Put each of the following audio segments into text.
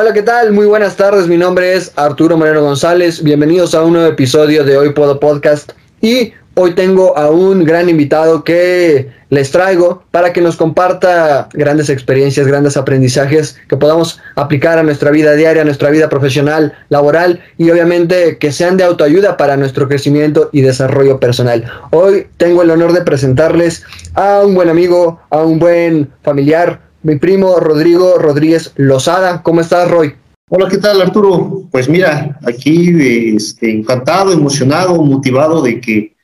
Hola, ¿qué tal? Muy buenas tardes. Mi nombre es Arturo Moreno González. Bienvenidos a un nuevo episodio de Hoy Puedo Podcast. Y hoy tengo a un gran invitado que les traigo para que nos comparta grandes experiencias, grandes aprendizajes que podamos aplicar a nuestra vida diaria, a nuestra vida profesional, laboral y obviamente que sean de autoayuda para nuestro crecimiento y desarrollo personal. Hoy tengo el honor de presentarles a un buen amigo, a un buen familiar, mi primo Rodrigo Rodríguez Lozada. ¿Cómo estás, Roy? Hola, ¿qué tal, Arturo? Pues mira, aquí este, encantado, emocionado, motivado de que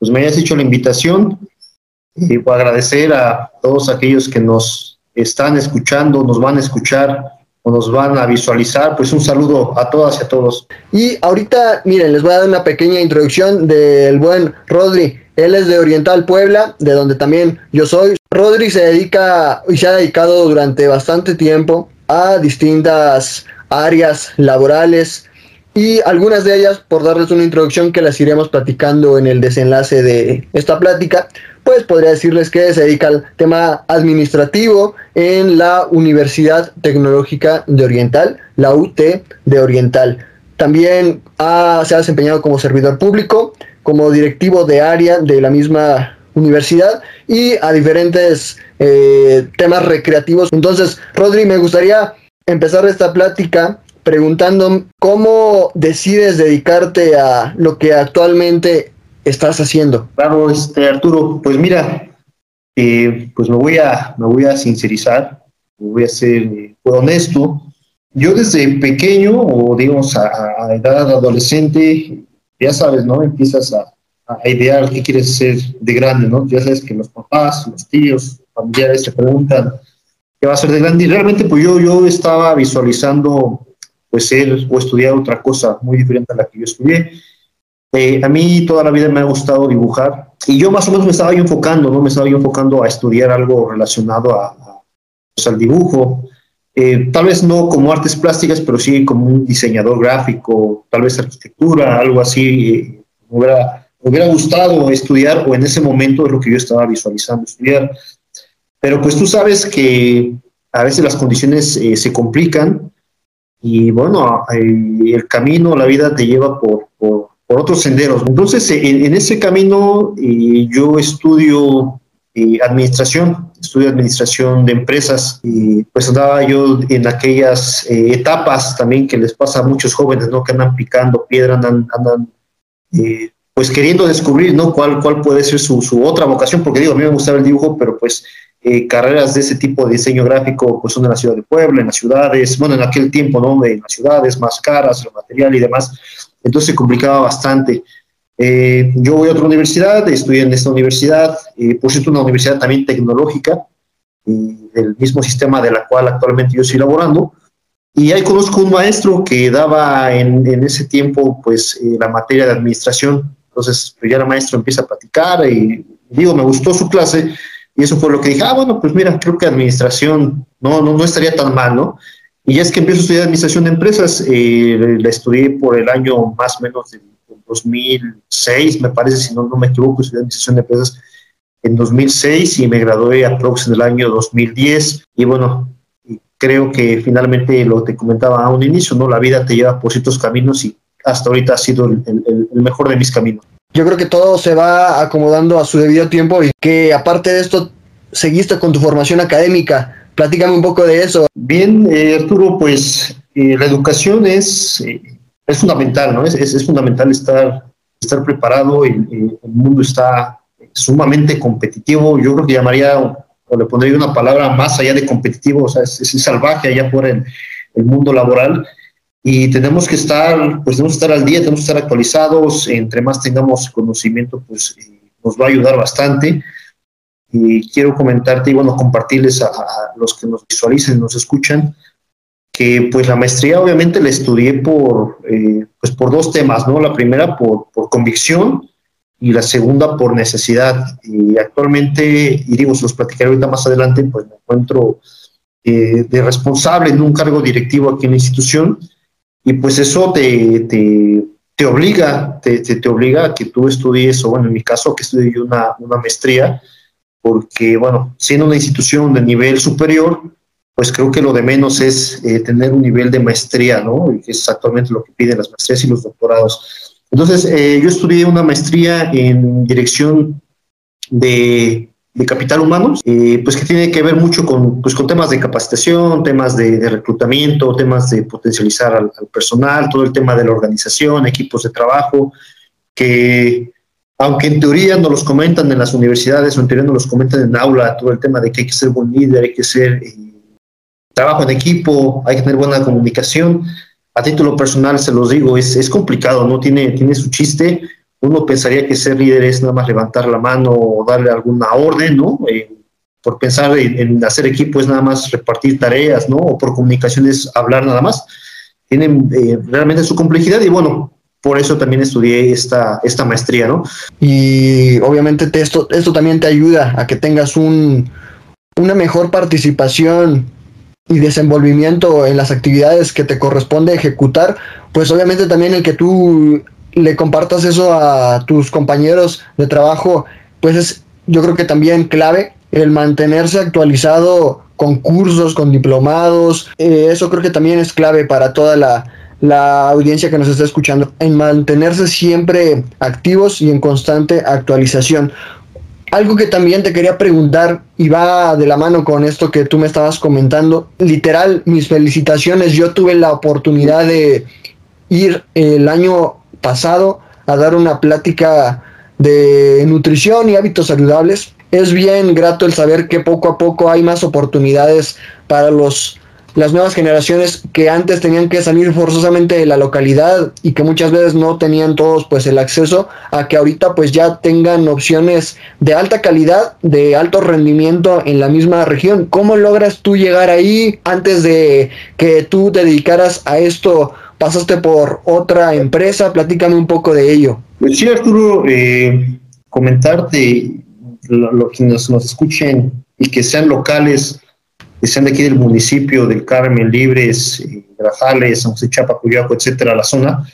pues, me hayas hecho la invitación. Y voy a agradecer a todos aquellos que nos están escuchando, nos van a escuchar o nos van a visualizar. Pues un saludo a todas y a todos. Y ahorita, miren, les voy a dar una pequeña introducción del buen Rodri. Él es de Oriental Puebla, de donde también yo soy. Rodri se dedica y se ha dedicado durante bastante tiempo a distintas áreas laborales y algunas de ellas, por darles una introducción que las iremos platicando en el desenlace de esta plática, pues podría decirles que se dedica al tema administrativo en la Universidad Tecnológica de Oriental, la UT de Oriental. También se ha desempeñado como servidor público, como directivo de área de la misma universidad y a diferentes eh, temas recreativos. Entonces, Rodri, me gustaría empezar esta plática preguntando cómo decides dedicarte a lo que actualmente estás haciendo. Claro, este Arturo, pues mira, eh, pues me voy a me voy a sincerizar, me voy a ser eh, honesto. Yo desde pequeño o digamos a, a edad adolescente, ya sabes, ¿no? Empiezas a, a idear qué quieres ser de grande, ¿no? Ya sabes que los papás, los tíos, familiares te preguntan qué va a ser de grande y realmente pues yo, yo estaba visualizando pues ser o estudiar otra cosa muy diferente a la que yo estudié. Eh, a mí toda la vida me ha gustado dibujar y yo más o menos me estaba yo enfocando, ¿no? Me estaba yo enfocando a estudiar algo relacionado a, pues, al dibujo. Eh, tal vez no como artes plásticas, pero sí como un diseñador gráfico, tal vez arquitectura, algo así. Eh, hubiera me hubiera gustado estudiar o en ese momento es lo que yo estaba visualizando estudiar. Pero pues tú sabes que a veces las condiciones eh, se complican y bueno, eh, el camino, la vida te lleva por, por, otros senderos. Entonces, en, ese camino eh, yo estudio administración, estudio administración de empresas y pues andaba yo en aquellas etapas también que les pasa a muchos jóvenes, ¿no? Que andan picando piedra, andan, andan pues queriendo descubrir, ¿no? Cuál, cuál puede ser su, su, otra vocación, porque digo, a mí me gustaba el dibujo, pero pues eh, carreras de ese tipo de diseño gráfico, pues son en la ciudad de Puebla, en las ciudades, bueno, en aquel tiempo, ¿no? En las ciudades más caras, el material y demás, entonces se complicaba bastante. Eh, yo voy a otra universidad, estudié en esta universidad, eh, por cierto, una universidad también tecnológica, del mismo sistema de la cual actualmente yo estoy laborando, y ahí conozco un maestro que daba en, en ese tiempo, pues, la materia de administración, entonces, pues ya la maestra empieza a platicar y digo, me gustó su clase y eso fue lo que dije, ah, bueno, pues mira, creo que administración no, no, no estaría tan mal, ¿no? Y ya es que empiezo a estudiar administración de empresas, eh, la estudié por el año más o menos de 2006, me parece, si no, no me equivoco, estudié administración de empresas en 2006 y me gradué aproximadamente en el año 2010 y bueno, creo que finalmente lo que te comentaba a un inicio, ¿no? La vida te lleva por ciertos caminos y hasta ahorita ha sido el, mejor de mis caminos. Yo creo que todo se va acomodando a su debido tiempo y que aparte de esto, seguiste con tu formación académica. Platícame un poco de eso. Bien, eh, Arturo, pues eh, la educación es, eh, es fundamental, ¿no? Es, es, fundamental estar, estar preparado, el, mundo está sumamente competitivo, yo creo que llamaría, o le pondría una palabra más allá de competitivo, o sea, es, es salvaje allá por el, el mundo laboral y tenemos que estar, pues tenemos que estar al día, tenemos que estar actualizados, entre más tengamos conocimiento, pues eh, nos va a ayudar bastante. Y quiero comentarte y bueno, compartirles a, los que nos visualicen, nos escuchan, que pues la maestría obviamente la estudié por, eh, pues por dos temas, ¿no? La primera por, por convicción y la segunda por necesidad. Y actualmente, y digo, se los platicaré ahorita más adelante, pues me encuentro eh, de responsable en un cargo directivo aquí en la institución y pues eso te, te, te obliga, te, te, obliga a que tú estudies, o bueno, en mi caso, que estudie una, una maestría, porque, bueno, siendo una institución de nivel superior, pues creo que lo de menos es eh, tener un nivel de maestría, ¿no? que es actualmente lo que piden las maestrías y los doctorados. Entonces, eh, yo estudié una maestría en dirección de, capital humano, eh, pues que tiene que ver mucho con, pues, con temas de capacitación, temas de, reclutamiento, temas de potencializar al, personal, todo el tema de la organización, equipos de trabajo, que aunque en teoría no los comentan en las universidades o en teoría no los comentan en aula, todo el tema de que hay que ser buen líder, hay que ser trabajo en equipo, hay que tener buena comunicación. A título personal se los digo, es, es complicado, ¿no? Tiene, tiene su chiste. Uno pensaría que ser líder es nada más levantar la mano o darle alguna orden, ¿no? Eh, por pensar en, hacer equipo es nada más repartir tareas, ¿no? O por comunicación es hablar nada más. Tienen eh, realmente su complejidad y bueno, por eso también estudié esta, esta maestría, ¿no? Y obviamente esto, esto también te ayuda a que tengas un, una mejor participación y desenvolvimiento en las actividades que te corresponde ejecutar, pues obviamente también el que tú le compartas eso a tus compañeros de trabajo, pues es yo creo que también clave el mantenerse actualizado con cursos, con diplomados, eh, eso creo que también es clave para toda la, la audiencia que nos está escuchando, en mantenerse siempre activos y en constante actualización. Algo que también te quería preguntar y va de la mano con esto que tú me estabas comentando. Literal, mis felicitaciones. Yo tuve la oportunidad de ir el año pasado a dar una plática de nutrición y hábitos saludables. Es bien grato el saber que poco a poco hay más oportunidades para los las nuevas generaciones que antes tenían que salir forzosamente de la localidad y que muchas veces no tenían todos pues el acceso a que ahorita pues ya tengan opciones de alta calidad, de alto rendimiento en la misma región. ¿Cómo logras tú llegar ahí antes de que tú te dedicaras a esto? ¿Pasaste por otra empresa? Platícame un poco de ello. Pues sí, Arturo, eh, comentarte lo, que nos escuchen y que sean locales que sean de aquí del municipio, del Carmen, Libres, eh, Grajales, San José Chapa, Cuyaco, etcétera, la zona,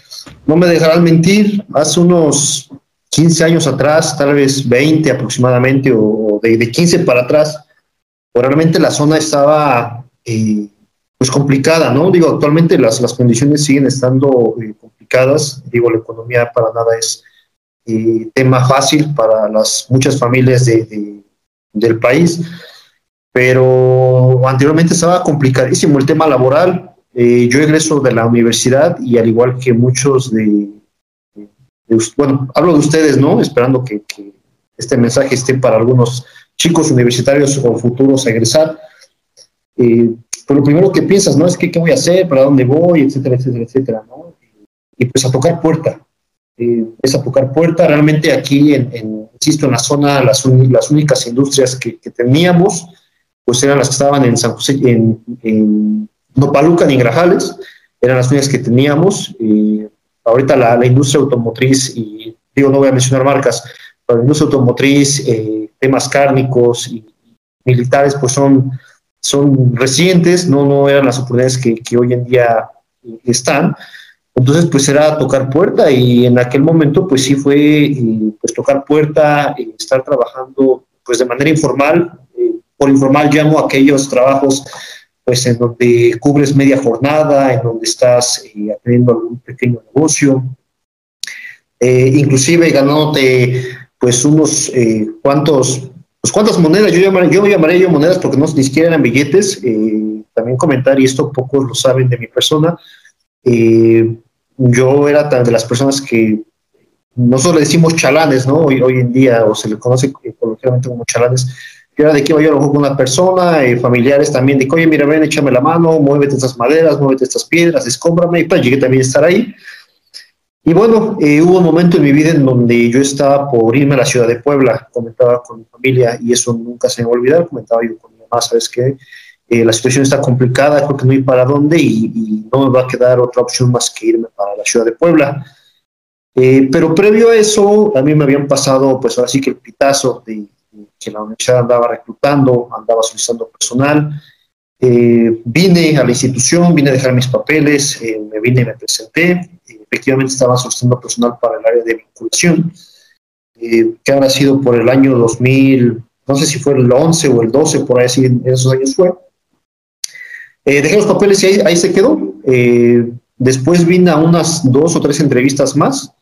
no me dejarán mentir, hace unos 15 años atrás, tal vez 20 aproximadamente, o de, de 15 para atrás, realmente la zona estaba eh, pues complicada, ¿no? Digo, actualmente las, las condiciones siguen estando eh, complicadas, digo, la economía para nada es tema fácil para las muchas familias de, del país pero anteriormente estaba complicadísimo el tema laboral. Eh, yo egreso de la universidad y al igual que muchos de, bueno, hablo de ustedes, ¿no? Esperando que, este mensaje esté para algunos chicos universitarios o futuros a egresar. Eh, pues lo primero que piensas, ¿no? Es que qué voy a hacer, para dónde voy, etcétera, etcétera, etcétera, ¿no? Y pues a tocar puerta. Eh, es a tocar puerta. Realmente aquí, en, insisto, en la zona, las, las únicas industrias que, que teníamos, pues eran las que estaban en San José, en, en Nopaluca ni Grajales, eran las únicas que teníamos. ahorita la, industria automotriz, y digo, no voy a mencionar marcas, pero la industria automotriz, eh, temas cárnicos y militares, pues son, son recientes, no, no eran las oportunidades que, que hoy en día están. Entonces, pues era tocar puerta y en aquel momento, pues sí fue eh, pues tocar puerta, y estar trabajando pues de manera informal, por informal llamo aquellos trabajos pues en donde cubres media jornada, en donde estás eh, atendiendo algún pequeño negocio, eh, inclusive ganándote pues unos eh, cuantos, pues cuántas monedas, yo llamaré, yo llamaré yo monedas porque no ni siquiera eran billetes, también comentar, y esto pocos lo saben de mi persona, yo era de las personas que nosotros le decimos chalanes, ¿no? Hoy, hoy en día, o se le conoce coloquialmente como chalanes, que era de que iba yo a lo con una persona, eh, familiares también, de oye, mira, ven, échame la mano, muévete estas maderas, muévete estas piedras, escómbrame, y pues llegué también a estar ahí. Y bueno, eh, hubo un momento en mi vida en donde yo estaba por irme a la ciudad de Puebla, comentaba con mi familia, y eso nunca se me va a olvidar, comentaba yo con mi mamá, sabes que eh, la situación está complicada, creo que no hay para dónde, y, no me va a quedar otra opción más que irme para la ciudad de Puebla. pero previo a eso, a mí me habían pasado, pues ahora sí que el pitazo de que la universidad andaba reclutando, andaba solicitando personal. Eh, vine a la institución, vine a dejar mis papeles, eh, me vine y me presenté. efectivamente estaba solicitando personal para el área de vinculación, eh, que habrá sido por el año 2000, no sé si fue el 11 o el 12, por ahí en esos años fue. Dejé los papeles y ahí, se quedó. Después vine a unas dos o tres entrevistas más.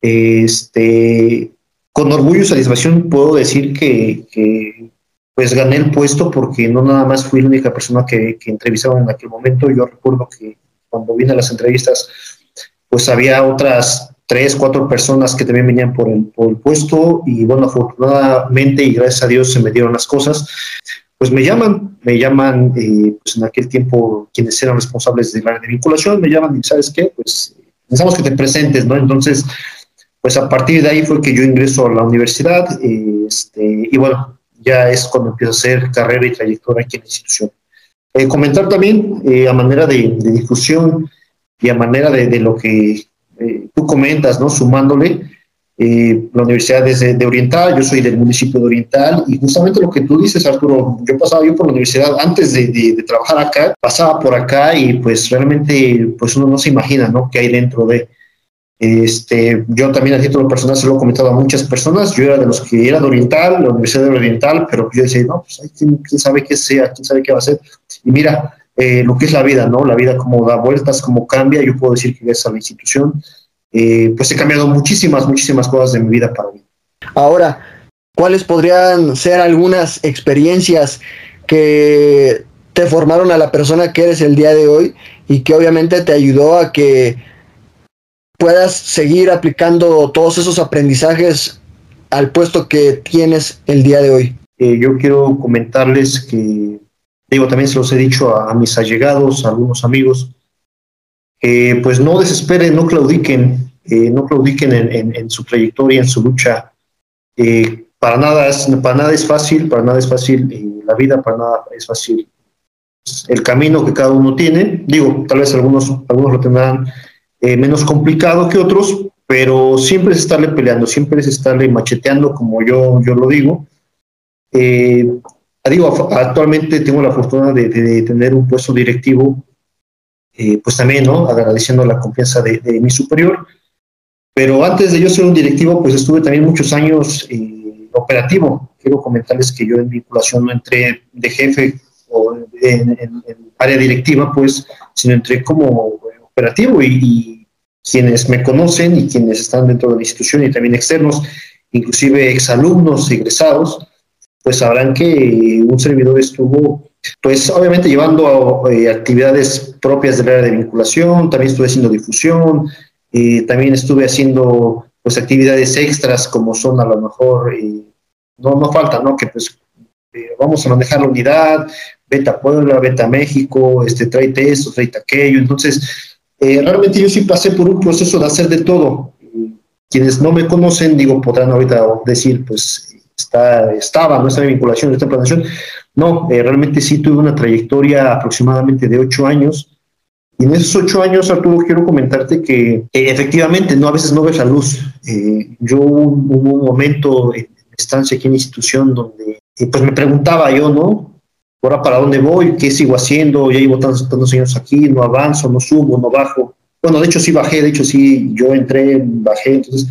Este, con orgullo y satisfacción puedo decir que, pues gané el puesto porque no nada más fui la única persona que, que entrevistaron en aquel momento. Yo recuerdo que cuando vine a las entrevistas, pues había otras tres, cuatro personas que también venían por el, por el puesto y bueno, afortunadamente y gracias a Dios se me dieron las cosas. Pues me llaman, me llaman, eh, pues en aquel tiempo quienes eran responsables de la de vinculación, me llaman y ¿sabes qué? Pues pensamos que te presentes, ¿no? Entonces, pues a partir de ahí fue que yo ingreso a la universidad este, y bueno, ya es cuando empiezo a hacer carrera y trayectoria aquí en la institución. Eh, comentar también eh, a manera de, difusión y a manera de, de lo que eh, tú comentas, ¿no? Sumándole, eh, la universidad es de, Oriental, yo soy del municipio de Oriental, y justamente lo que tú dices, Arturo, yo pasaba yo por la universidad antes de, trabajar acá, pasaba por acá y pues realmente pues uno no se imagina, ¿no? ¿Qué hay dentro de... Este, yo también a título personal se lo he comentado a muchas personas, yo era de los que era de Oriental, la Universidad de Oriental, pero yo decía, no, pues ¿quién, quién sabe qué sea, quién sabe qué va a ser. Y mira, eh, lo que es la vida, ¿no? La vida como da vueltas, como cambia. Yo puedo decir que gracias a la institución, eh, pues he cambiado muchísimas, muchísimas cosas de mi vida para mí. Ahora, ¿cuáles podrían ser algunas experiencias que te formaron a la persona que eres el día de hoy y que obviamente te ayudó a que puedas seguir aplicando todos esos aprendizajes al puesto que tienes el día de hoy? Eh, yo quiero comentarles que digo, también se los he dicho a, mis allegados, a algunos amigos, pues no desesperen, no claudiquen, eh, no claudiquen en, su trayectoria, en su lucha. Eh, para, nada es, para nada es fácil, para nada es fácil eh, la vida, para nada es fácil el camino que cada uno tiene. Digo, tal vez algunos, algunos lo tendrán menos complicado que otros, pero siempre es estarle peleando, siempre es estarle macheteando, como yo, yo lo digo. Ah, digo, actualmente tengo la fortuna de, tener un puesto directivo, eh, pues también, ¿no? Agradeciendo la confianza de, mi superior. Pero antes de yo ser un directivo, pues estuve también muchos años eh, operativo. Quiero comentarles que yo en vinculación no entré de jefe o en, área directiva, pues, sino entré como operativo y, y quienes me conocen y quienes están dentro de la institución y también externos, inclusive exalumnos, egresados, pues sabrán que un servidor estuvo, pues obviamente llevando eh, actividades propias del área de vinculación, también estuve haciendo difusión, eh, también estuve haciendo pues actividades extras como son a lo mejor, eh, no, no falta, ¿no? Que pues vamos a manejar la unidad, vete a Puebla, vete a México, este, tráete esto, tráete aquello, entonces realmente yo sí pasé por un proceso de hacer de todo. Quienes no me conocen, digo, podrán ahorita decir, pues está, estaba, en vinculación, en planeación. No, eh, realmente sí tuve una trayectoria aproximadamente de ocho años. Y en esos ocho años, Arturo, quiero comentarte que efectivamente, no a veces no ves la luz. Eh, yo hubo un momento en estancia aquí en la institución donde eh, pues me preguntaba yo, ¿no? Ahora para dónde voy, qué sigo haciendo, ya llevo tantos, tantos años aquí, no avanzo, no subo, no bajo. Bueno, de hecho sí bajé, de hecho sí, yo entré, bajé, entonces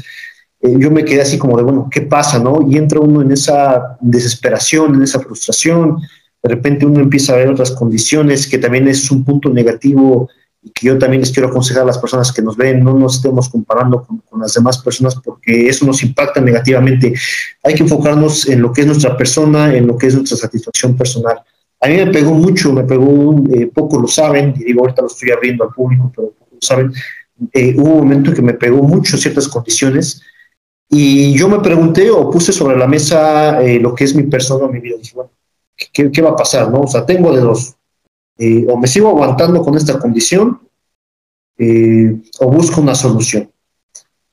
eh, yo me quedé así como de, bueno, ¿qué pasa, no? Y entra uno en esa desesperación, en esa frustración, de repente uno empieza a ver otras condiciones que también es un punto negativo y que yo también les quiero aconsejar a las personas que nos ven, no nos estemos comparando con, las demás personas porque eso nos impacta negativamente. Hay que enfocarnos en lo que es nuestra persona, en lo que es nuestra satisfacción personal. A mí me pegó mucho, me pegó, eh, poco lo saben, y digo, ahorita lo estoy abriendo al público, pero poco lo saben. Eh, hubo un momento que me pegó mucho ciertas condiciones y yo me pregunté o puse sobre la mesa eh, lo que es mi persona, mi vida. Dije, bueno, ¿qué, va a pasar? No? O sea, tengo de dos. Eh, o me sigo aguantando con esta condición eh, o busco una solución.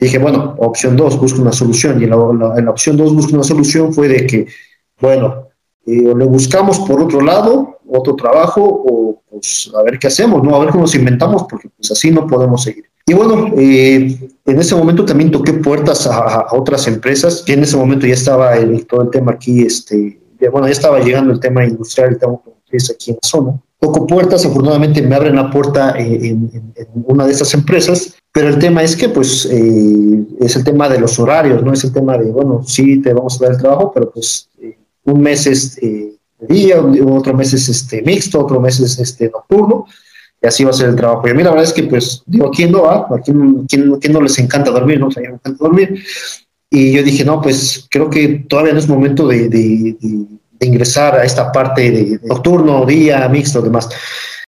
Dije, bueno, opción dos, busco una solución. Y en la, opción dos, busco una solución fue de que, bueno, o le buscamos por otro lado, otro trabajo, o pues a ver qué hacemos, ¿no? A ver cómo nos inventamos, porque pues así no podemos seguir. Y bueno, eh, en ese momento también toqué puertas a, otras empresas, que en ese momento ya estaba el, todo el tema aquí, este, bueno, ya estaba llegando el tema industrial, el tema aquí en la zona. Toco puertas, afortunadamente me abren la puerta eh, en, una de esas empresas, pero el tema es que pues eh, es el tema de los horarios, no es el tema de, bueno, sí, te vamos a dar el trabajo, pero pues un mes es de día, otro mes es este, mixto, otro mes es este, nocturno, y así va a ser el trabajo. Y a mí la verdad es que, pues, digo, ¿quién no va? ¿A quién, no les encanta dormir? ¿no? O sea, me encanta dormir. Y yo dije, no, pues creo que todavía no es momento de, de, ingresar a esta parte de, nocturno, día, mixto, demás.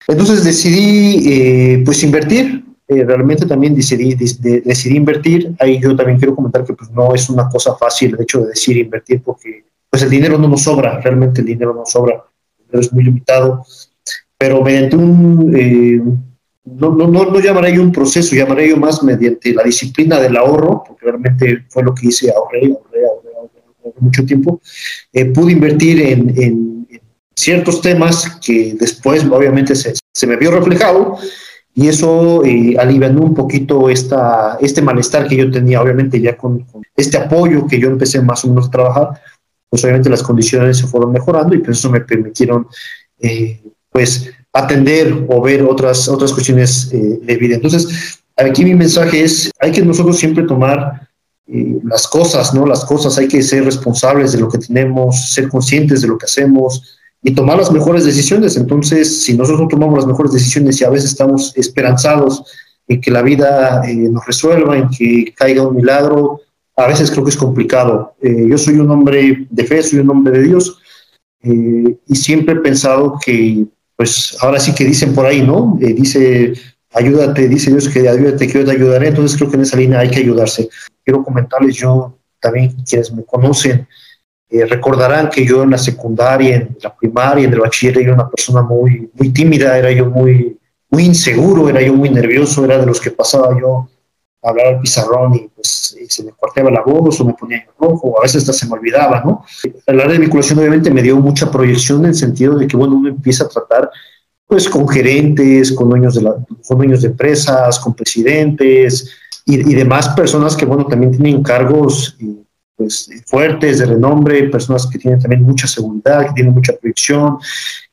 Entonces decidí, eh, pues, invertir. Eh, realmente también decidí, decidí invertir. Ahí yo también quiero comentar que pues, no es una cosa fácil el hecho de decir invertir porque pues el dinero no nos sobra, realmente el dinero no sobra, el dinero es muy limitado pero mediante un, eh, no, no, no, no, llamaré yo un proceso, llamaré yo más mediante la disciplina del ahorro, porque realmente fue lo que hice, ahorré, ahorré, ahorré, ahorré, mucho tiempo, eh, pude invertir en, en, ciertos temas que después obviamente se, se me vio reflejado y eso eh, alivianó un poquito esta, este malestar que yo tenía, obviamente ya con, este apoyo que yo empecé más o menos a trabajar, pues obviamente las condiciones se fueron mejorando y pues eso me permitieron eh, pues atender o ver otras, otras cuestiones eh, de vida. Entonces, aquí mi mensaje es, hay que nosotros siempre tomar eh, las cosas, ¿no? Las cosas, hay que ser responsables de lo que tenemos, ser conscientes de lo que hacemos y tomar las mejores decisiones. Entonces, si nosotros tomamos las mejores decisiones y a veces estamos esperanzados en que la vida eh, nos resuelva, en que caiga un milagro, a veces creo que es complicado. yo soy un hombre de fe, soy un hombre de Dios, y siempre he pensado que pues ahora sí que dicen por ahí, ¿no? Eh, dice, ayúdate, dice Dios que ayúdate, que yo te ayudaré, entonces creo que en esa línea hay que ayudarse. Quiero comentarles, yo también, quienes me conocen, eh, recordarán que yo en la secundaria, en la primaria, en el bachiller, era una persona muy, muy tímida, era yo muy, muy inseguro, era yo muy nervioso, era de los que pasaba yo hablar al pizarrón y pues se me cortaba la voz o me ponía rojo, o a veces hasta se me olvidaba, ¿no? El área de vinculación obviamente me dio mucha proyección en el sentido de que, bueno, uno empieza a tratar pues con gerentes, con dueños de, la, con dueños de empresas, con presidentes y, y, demás personas que, bueno, también tienen cargos pues, fuertes, de renombre, personas que tienen también mucha seguridad, que tienen mucha proyección,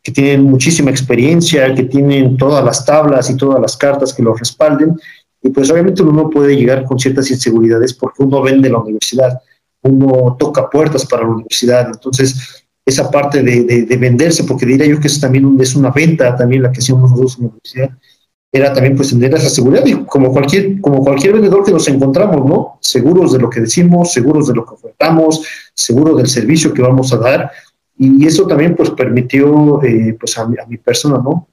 que tienen muchísima experiencia, que tienen todas las tablas y todas las cartas que los respalden y pues obviamente uno puede llegar con ciertas inseguridades porque uno vende la universidad, uno toca puertas para la universidad. Entonces, esa parte de, de, venderse, porque diría yo que eso también es una venta, también la que hacíamos nosotros en la universidad, era también pues tener esa seguridad y como cualquier, como cualquier vendedor que nos encontramos, ¿no? Seguros de lo que decimos, seguros de lo que ofertamos, seguros del servicio que vamos a dar. Y eso también pues permitió eh, pues a mi persona, ¿no?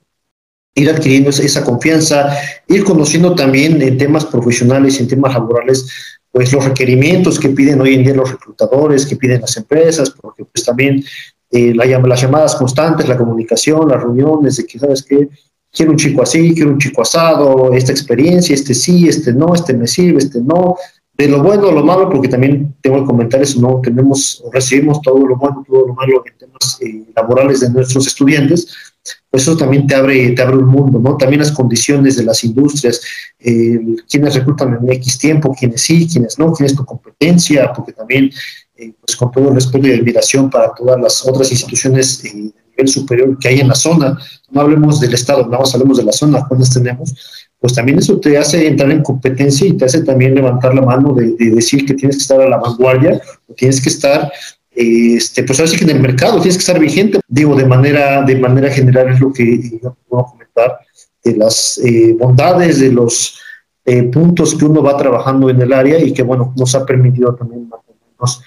Ir adquiriendo esa confianza, ir conociendo también en temas profesionales y en temas laborales, pues los requerimientos que piden hoy en día los reclutadores, que piden las empresas, porque pues también eh, la, las llamadas constantes, la comunicación, las reuniones, de que, ¿sabes qué? Quiero un chico así, quiero un chico asado, esta experiencia, este sí, este no, este me sirve, este no, de lo bueno o lo malo, porque también tengo que comentar eso, ¿no? Tenemos, recibimos todo lo bueno, todo lo malo en temas eh, laborales de nuestros estudiantes, pues eso también te abre, te abre un mundo, ¿no? También las condiciones de las industrias, eh, quienes reclutan en X tiempo, quienes sí, quienes no, quién es tu competencia, porque también, eh, pues con todo el respeto y admiración para todas las otras instituciones de nivel superior que hay en la zona, no hablemos del Estado, nada más hablemos de la zona, cuántas tenemos, pues también eso te hace entrar en competencia y te hace también levantar la mano de decir que tienes que estar a la vanguardia, o tienes que estar este, pues ahora sí que en el mercado tienes que estar vigente. Digo, de manera, de manera general es lo que yo puedo comentar de las eh, bondades, de los eh, puntos que uno va trabajando en el área y que, bueno, nos ha permitido también mantenernos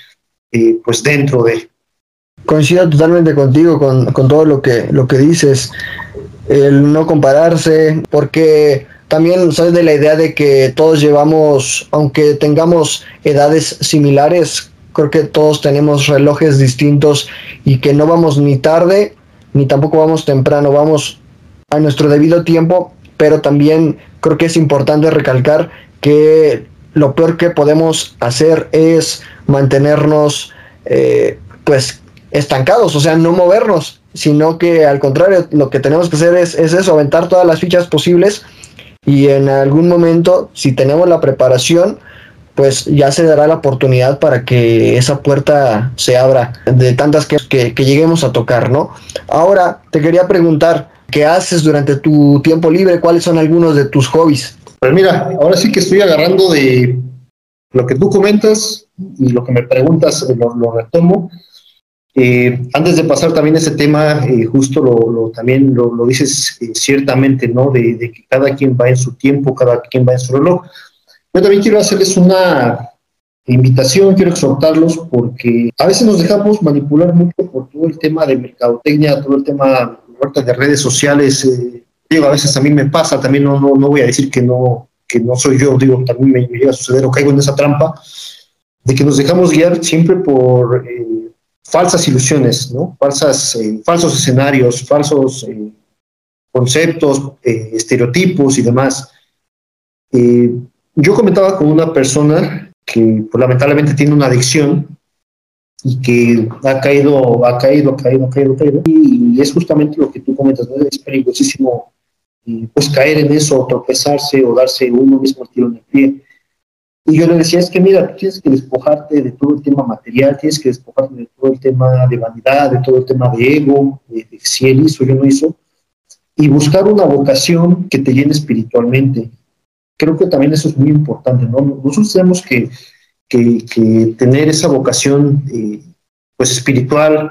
eh, pues dentro de. Coincido totalmente contigo con, con todo lo que, lo que dices, el no compararse, porque también soy de la idea de que todos llevamos, aunque tengamos edades similares, creo que todos tenemos relojes distintos y que no vamos ni tarde ni tampoco vamos temprano, vamos a nuestro debido tiempo, pero también creo que es importante recalcar que lo peor que podemos hacer es mantenernos eh, pues estancados, o sea, no movernos, sino que al contrario, lo que tenemos que hacer es, es eso, aventar todas las fichas posibles y en algún momento, si tenemos la preparación, pues ya se dará la oportunidad para que esa puerta se abra de tantas que, que, lleguemos a tocar, ¿no? Ahora te quería preguntar, ¿qué haces durante tu tiempo libre? ¿Cuáles son algunos de tus hobbies? Pues mira, ahora sí que estoy agarrando de lo que tú comentas y lo que me preguntas, lo, lo retomo. Eh, antes de pasar también ese tema, eh, justo lo, también lo, dices eh, ciertamente, ¿no? De, que cada quien va en su tiempo, cada quien va en su reloj. Yo también quiero hacerles una invitación, quiero exhortarlos porque a veces nos dejamos manipular mucho por todo el tema de mercadotecnia, todo el tema de redes sociales. digo, a veces a mí me pasa, también no, no, no voy a decir que no, que no soy yo, digo, también me, llega a suceder o caigo en esa trampa de que nos dejamos guiar siempre por falsas ilusiones, ¿no? Falsas, eh, falsos escenarios, falsos eh, conceptos, eh, estereotipos y demás. Yo comentaba con una persona que pues, lamentablemente tiene una adicción y que ha caído, ha caído, ha caído, ha caído, ha caído. Y es justamente lo que tú comentas, ¿no? Es peligrosísimo pues caer en eso, tropezarse o darse uno mismo el tiro en el pie. Y yo le decía, es que mira, tienes que despojarte de todo el tema material, tienes que despojarte de todo el tema de vanidad, de todo el tema de ego, de, si él hizo, yo no hizo, y buscar una vocación que te llene espiritualmente. Creo que también eso es muy importante, ¿no? Nosotros tenemos que, que, tener esa vocación eh, pues espiritual,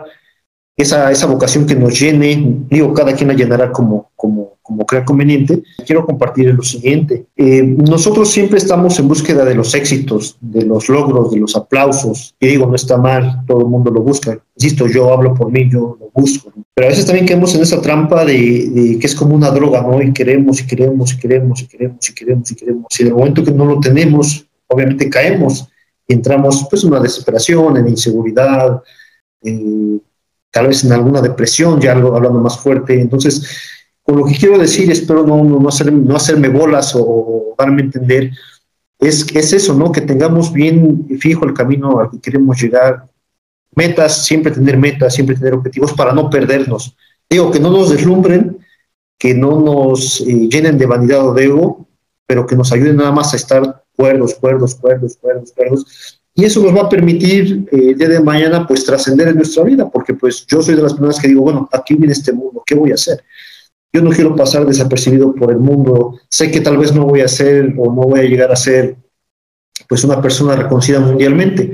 esa, esa vocación que nos llene, digo, cada quien la llenará como, como, como crea conveniente, quiero compartir lo siguiente. Eh, nosotros siempre estamos en búsqueda de los éxitos, de los logros, de los aplausos. Y digo, no está mal, todo el mundo lo busca. Insisto, yo hablo por mí, yo lo busco. Pero a veces también caemos en esa trampa de, que es como una droga, ¿no? Y queremos, y queremos, y queremos, y queremos, y queremos, y queremos. Y en el momento que no lo tenemos, obviamente caemos y entramos pues en una desesperación, en inseguridad, eh, tal vez en alguna depresión, ya algo hablando más fuerte. Entonces, con lo que quiero decir, espero no, no, hacer, no hacerme bolas o, darme a entender, es, es eso, ¿no? Que tengamos bien fijo el camino al que queremos llegar. Metas, siempre tener metas, siempre tener objetivos para no perdernos. Digo, que no nos deslumbren, que no nos eh, llenen de vanidad o de ego, pero que nos ayuden nada más a estar cuerdos, cuerdos, cuerdos, cuerdos, cuerdos, y eso nos va a permitir eh, el día de mañana pues trascender en nuestra vida, porque pues yo soy de las personas que digo, bueno, aquí viene este mundo, ¿qué voy a hacer? Yo no quiero pasar desapercibido por el mundo, sé que tal vez no voy a ser o no voy a llegar a ser pues una persona reconocida mundialmente,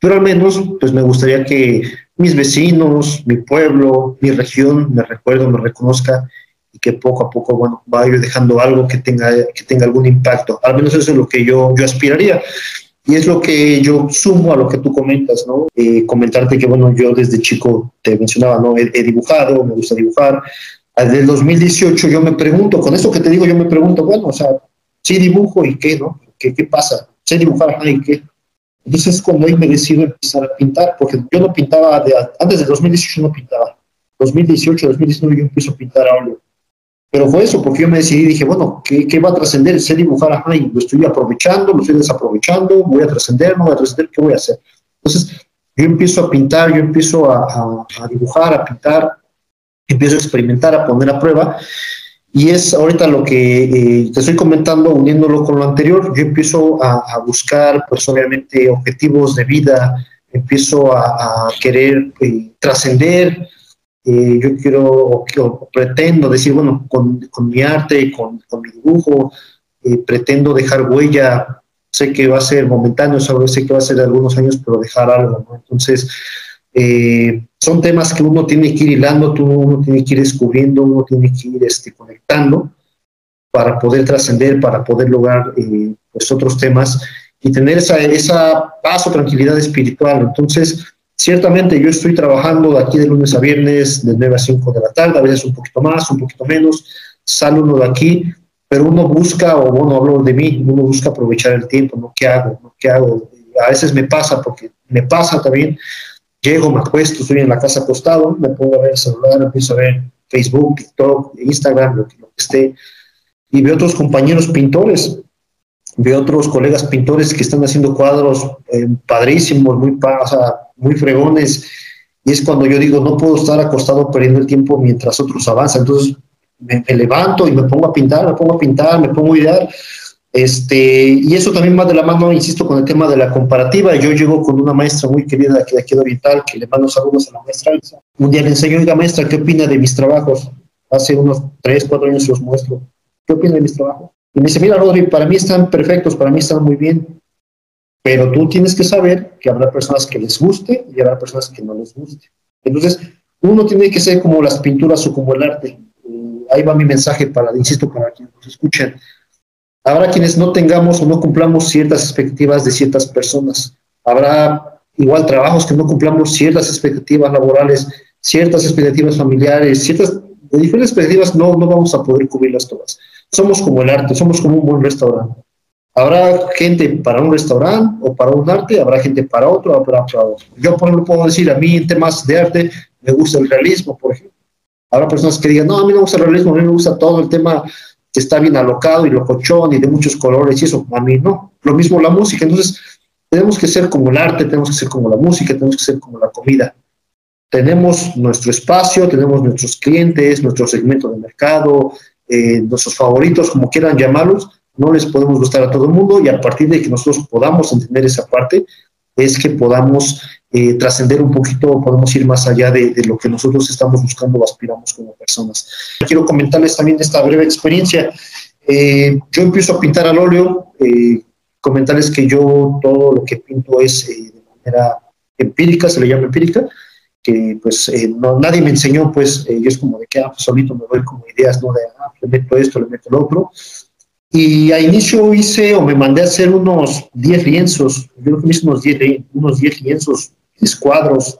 pero al menos pues me gustaría que mis vecinos, mi pueblo, mi región me recuerdo, me reconozca y que poco a poco, bueno, vaya dejando algo que tenga, que tenga algún impacto. Al menos eso es lo que yo, yo aspiraría. Y es lo que yo sumo a lo que tú comentas, ¿no? Eh, comentarte que, bueno, yo desde chico te mencionaba, ¿no? He, dibujado, me gusta dibujar. Desde el 2018 yo me pregunto, con esto que te digo, yo me pregunto, bueno, o sea, sí dibujo y qué, ¿no? ¿Qué, qué pasa? Sé dibujar, y qué. Entonces es cuando hoy me decido empezar a pintar, porque yo no pintaba, de, antes del 2018 no pintaba. 2018, 2019 yo empiezo a pintar a óleo. Pero fue eso, porque yo me decidí, dije, bueno, ¿qué, qué va a trascender? Sé dibujar, ajá, y lo estoy aprovechando, lo estoy desaprovechando, voy a trascender, no voy a trascender, ¿qué voy a hacer? Entonces, yo empiezo a pintar, yo empiezo a, a, dibujar, a pintar, empiezo a experimentar, a poner a prueba, y es ahorita lo que eh, te estoy comentando, uniéndolo con lo anterior, yo empiezo a, buscar, pues obviamente, objetivos de vida, empiezo a, querer eh, trascender, eh, yo quiero o, pretendo decir, bueno, con, mi arte, con, mi dibujo, pretendo dejar huella, sé que va a ser momentáneo, sé que va a ser de algunos años, pero dejar algo, ¿no? Entonces, eh, son temas que uno tiene que ir hilando, uno tiene que ir descubriendo, uno tiene que ir este, conectando para poder trascender, para poder lograr pues otros temas y tener esa, esa paz o tranquilidad espiritual. Entonces, Ciertamente yo estoy trabajando de aquí de lunes a viernes de 9 a 5 de la tarde, a veces un poquito más, un poquito menos, sale uno de aquí, pero uno busca, o bueno, hablo de mí, uno busca aprovechar el tiempo, ¿no? ¿Qué hago? ¿Qué hago? A veces me pasa, porque me pasa también, llego, me acuesto, estoy en la casa acostado, me pongo a ver el celular, empiezo a ver Facebook, TikTok, Instagram, lo que, lo que esté, y veo otros compañeros pintores veo otros colegas pintores que están haciendo cuadros eh, padrísimos, muy, muy fregones, y es cuando yo digo, no puedo estar acostado perdiendo el tiempo mientras otros avanzan, entonces me, levanto y me pongo a pintar, me pongo a pintar, me pongo a idear, este, y eso también va de la mano, insisto, con el tema de la comparativa. Yo llego con una maestra muy querida aquí, de aquí de Oriental, que le mando saludos a la maestra. Un día le enseño, oiga maestra, ¿qué opina de mis trabajos? Hace unos tres, cuatro años los muestro. ¿Qué opina de mis trabajos? Y me dice, mira, Rodri, para mí están perfectos, para mí están muy bien. pero tú tienes que saber que habrá personas que les guste y habrá personas que no les guste. Entonces, uno tiene que ser como las pinturas o como el arte. Eh, ahí va mi mensaje para, insisto, para quienes nos escuchen. Habrá quienes no tengamos o no cumplamos ciertas expectativas de ciertas personas. Habrá igual trabajos que no cumplamos ciertas expectativas laborales, ciertas expectativas familiares, ciertas de diferentes expectativas no, no vamos a poder cubrirlas todas. Somos como el arte, somos como un buen restaurante. Habrá gente para un restaurante o para un arte, habrá gente para otro, habrá para otro. Yo, por ejemplo, puedo decir, a mí en temas de arte me gusta el realismo, por ejemplo. Habrá personas que digan, no, a mí no me gusta el realismo, a mí me gusta todo el tema que está bien alocado y locochón y de muchos colores y eso. A mí no. Lo mismo la música. Entonces, tenemos que ser como el arte, tenemos que ser como la música, tenemos que ser como la comida. Tenemos nuestro espacio, tenemos nuestros clientes, nuestro segmento de mercado, eh, nuestros favoritos, como quieran llamarlos, no les podemos gustar a todo el mundo y a partir de que nosotros podamos entender esa parte, es que podamos eh, trascender un poquito, podemos ir más allá de, lo que nosotros estamos buscando o aspiramos como personas. Quiero comentarles también esta breve experiencia. Eh, yo empiezo a pintar al óleo, eh, comentarles que yo todo lo que pinto es de manera empírica, se le llama empírica, que pues no, nadie me enseñó, pues yo es como de que ah, pues, solito me doy como ideas, ¿no? De, ah, le meto esto, le meto lo otro. Y a inicio hice o me mandé a hacer unos 10 lienzos, yo creo que hice unos 10, unos 10 lienzos, escuadros,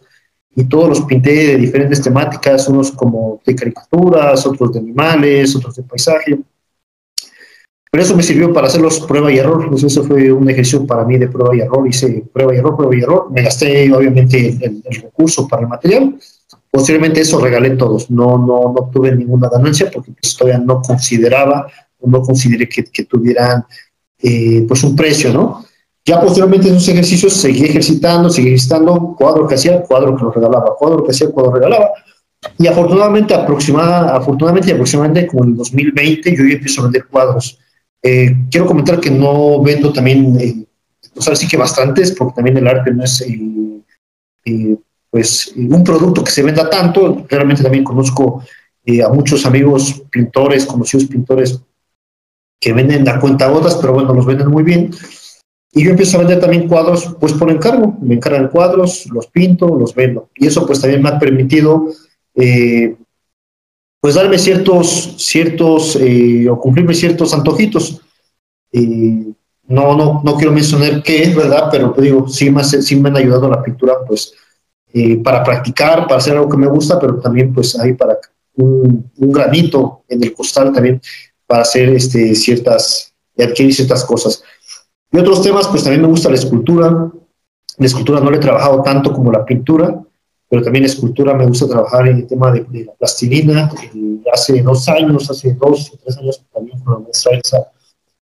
y todos los pinté de diferentes temáticas, unos como de caricaturas, otros de animales, otros de paisaje. Pero eso me sirvió para hacerlos prueba y error, pues eso fue un ejercicio para mí de prueba y error, hice prueba y error, prueba y error, me gasté obviamente el, recurso para el material, posteriormente eso regalé todos, no, no, no obtuve ninguna ganancia porque pues todavía no consideraba no consideré que, tuvieran eh, pues un precio, ¿no? Ya posteriormente en esos ejercicios seguí ejercitando, seguí ejercitando, cuadro que hacía, cuadro que lo regalaba, cuadro que hacía, cuadro regalaba. Y afortunadamente, aproximada, afortunadamente aproximadamente como en el 2020 yo ya empiezo a vender cuadros. Eh, quiero comentar que no vendo también, eh, pues ahora sí que bastantes, porque también el arte no es pues un producto que se venda tanto. Realmente también conozco a muchos amigos pintores, conocidos pintores que venden a cuenta gotas, pero bueno, los venden muy bien. Y yo empiezo a vender también cuadros, pues por encargo, me encargan cuadros, los pinto, los vendo. Y eso pues también me ha permitido, eh, pues darme ciertos, ciertos, eh, o cumplirme ciertos antojitos. no, no, no quiero mencionar qué es, ¿verdad? Pero pues, digo, sí me, sí me han ayudado la pintura, pues, eh, para practicar, para hacer algo que me gusta, pero también pues ahí para un, un granito en el costal también para hacer este, ciertas, adquirir ciertas cosas. Y otros temas, pues también me gusta la escultura. La escultura no le he trabajado tanto como la pintura, pero también la escultura me gusta trabajar en el tema de, la plastilina. hace dos años, hace dos o tres años, también con la maestra Elsa,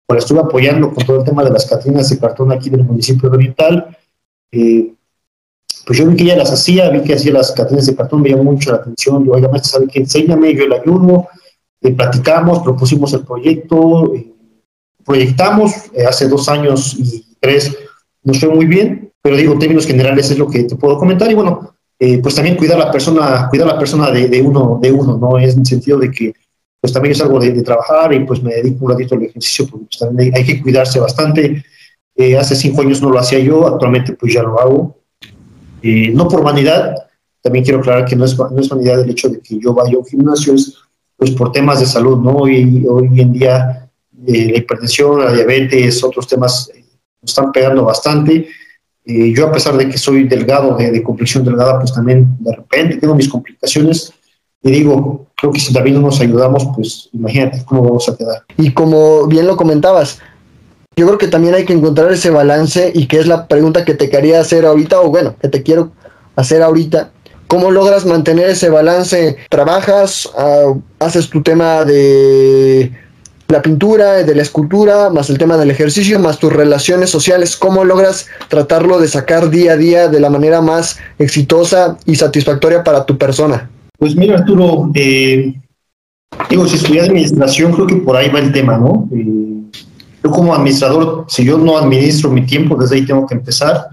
pues estuve apoyando con todo el tema de las catrinas de cartón aquí del municipio de Oriental. Eh, pues yo vi que ella las hacía, vi que hacía las catrinas de cartón, me llamó mucho la atención. Yo, oiga, maestra, ¿sabe qué? Enséñame, yo le ayudo eh, platicamos, propusimos el proyecto, eh, proyectamos eh, hace dos años y tres, nos fue muy bien, pero digo, en términos generales es lo que te puedo comentar y bueno, pues también cuidar la persona, cuidar la persona de, uno, de uno, ¿no? Es en el sentido de que pues también es algo de, trabajar y pues me dedico un ratito al ejercicio porque pues, también hay, que cuidarse bastante. hace cinco años no lo hacía yo, actualmente pues ya lo hago. no por vanidad, también quiero aclarar que no es, no es vanidad el hecho de que yo vaya a un gimnasio, es pues por temas de salud, ¿no? Hoy, hoy en día eh, la hipertensión, la diabetes, otros temas eh, nos están pegando bastante. Eh, yo a pesar de que soy delgado, de, de complexión delgada, pues también de repente tengo mis complicaciones. Y digo, creo que si también no nos ayudamos, pues imagínate cómo vamos a quedar. Y como bien lo comentabas, yo creo que también hay que encontrar ese balance y que es la pregunta que te quería hacer ahorita, o bueno, que te quiero hacer ahorita, ¿Cómo logras mantener ese balance? ¿Trabajas? Ah, ¿Haces tu tema de la pintura, de la escultura, más el tema del ejercicio, más tus relaciones sociales? ¿Cómo logras tratarlo de sacar día a día de la manera más exitosa y satisfactoria para tu persona? Pues mira, Arturo, eh, digo, si estudié administración, creo que por ahí va el tema, ¿no? Eh, yo como administrador, si yo no administro mi tiempo, desde ahí tengo que empezar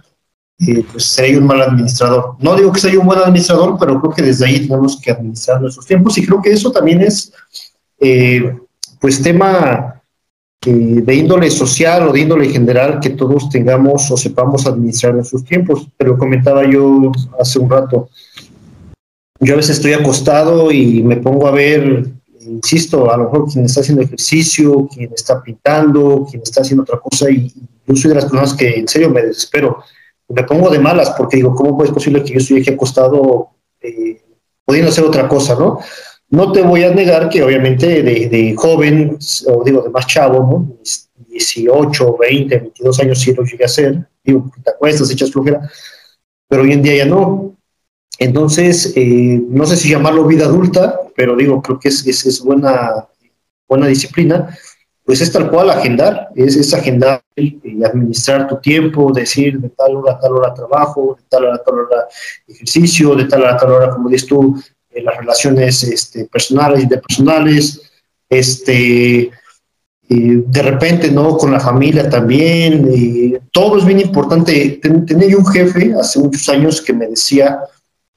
pues sería un mal administrador. No digo que sea un buen administrador, pero creo que desde ahí tenemos que administrar nuestros tiempos y creo que eso también es, eh, pues, tema eh, de índole social o de índole general que todos tengamos o sepamos administrar nuestros tiempos. Te lo comentaba yo hace un rato. Yo a veces estoy acostado y me pongo a ver, insisto, a lo mejor quien está haciendo ejercicio, quien está pintando, quien está haciendo otra cosa y yo soy de las personas que en serio me desespero. Me pongo de malas porque digo, ¿cómo es posible que yo estoy aquí acostado eh, pudiendo hacer otra cosa, no? No te voy a negar que obviamente de, joven, o digo de más chavo, ¿no? 18, 20, 22 años sí lo llegué a hacer, digo, te acuestas, echas flojera, pero hoy en día ya no. Entonces, eh, no sé si llamarlo vida adulta, pero digo, creo que es, buena, buena disciplina, pues es tal cual agendar, es, es agendar y administrar tu tiempo, decir de tal hora a tal hora trabajo, de tal hora a tal hora ejercicio, de tal hora a tal hora, como dices tú, en las relaciones este, personales interpersonales, este, de repente, ¿no? Con la familia también, todo es bien importante. tenía yo un jefe hace muchos años que me decía,